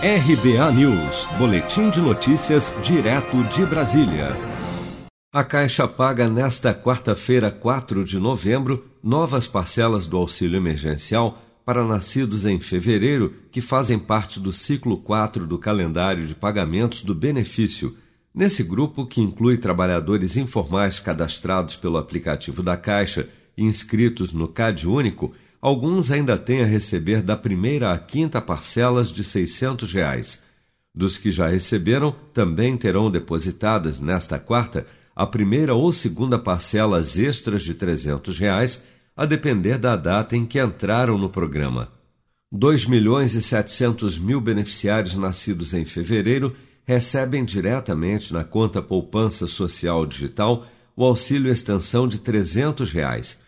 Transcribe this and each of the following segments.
RBA News, Boletim de Notícias, direto de Brasília. A Caixa paga nesta quarta-feira, 4 de novembro, novas parcelas do auxílio emergencial para nascidos em fevereiro que fazem parte do ciclo 4 do calendário de pagamentos do benefício. Nesse grupo, que inclui trabalhadores informais cadastrados pelo aplicativo da Caixa e inscritos no CAD Único, alguns ainda têm a receber da primeira à quinta parcelas de 600 reais. Dos que já receberam, também terão depositadas nesta quarta a primeira ou segunda parcelas extras de 300 reais, a depender da data em que entraram no programa. 2 milhões e 700 mil beneficiários nascidos em fevereiro recebem diretamente na conta Poupança Social Digital o auxílio extensão de 300 reais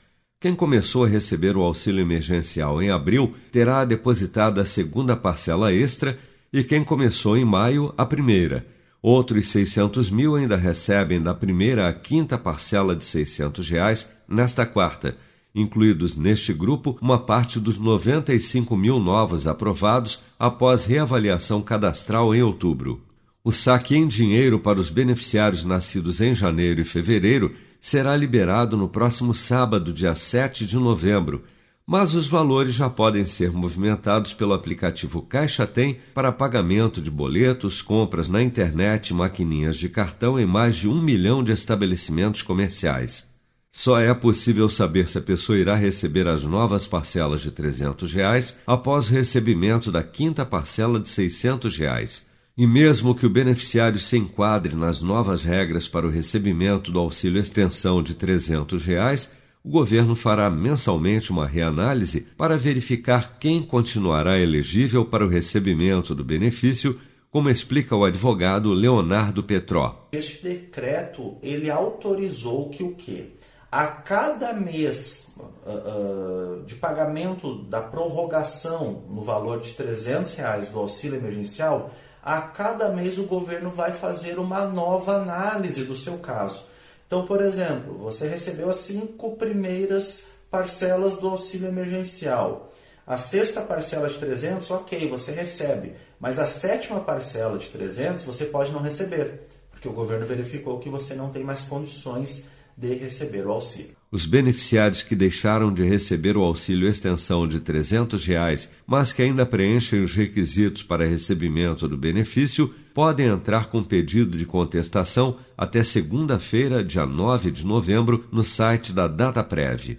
quem começou a receber o auxílio emergencial em abril terá depositado a segunda parcela extra e quem começou em maio, a primeira. Outros 600 mil ainda recebem da primeira à quinta parcela de 600 reais nesta quarta, incluídos neste grupo uma parte dos 95 mil novos aprovados após reavaliação cadastral em outubro. O saque em dinheiro para os beneficiários nascidos em janeiro e fevereiro será liberado no próximo sábado, dia 7 de novembro, mas os valores já podem ser movimentados pelo aplicativo Caixa Tem para pagamento de boletos, compras na internet maquininhas de cartão em mais de um milhão de estabelecimentos comerciais. Só é possível saber se a pessoa irá receber as novas parcelas de 300 reais após o recebimento da quinta parcela de 600 reais. E mesmo que o beneficiário se enquadre nas novas regras para o recebimento do auxílio extensão de 300 reais, o governo fará mensalmente uma reanálise para verificar quem continuará elegível para o recebimento do benefício, como explica o advogado Leonardo Petró. Este decreto ele autorizou que o quê? A cada mês uh, uh, de pagamento da prorrogação no valor de 300 reais do auxílio emergencial, a cada mês o governo vai fazer uma nova análise do seu caso. Então, por exemplo, você recebeu as cinco primeiras parcelas do auxílio emergencial. A sexta parcela de 300, ok, você recebe. Mas a sétima parcela de 300 você pode não receber, porque o governo verificou que você não tem mais condições de receber o auxílio. Os beneficiários que deixaram de receber o auxílio extensão de 300 reais, mas que ainda preenchem os requisitos para recebimento do benefício, podem entrar com pedido de contestação até segunda-feira, dia 9 de novembro, no site da DataPrev.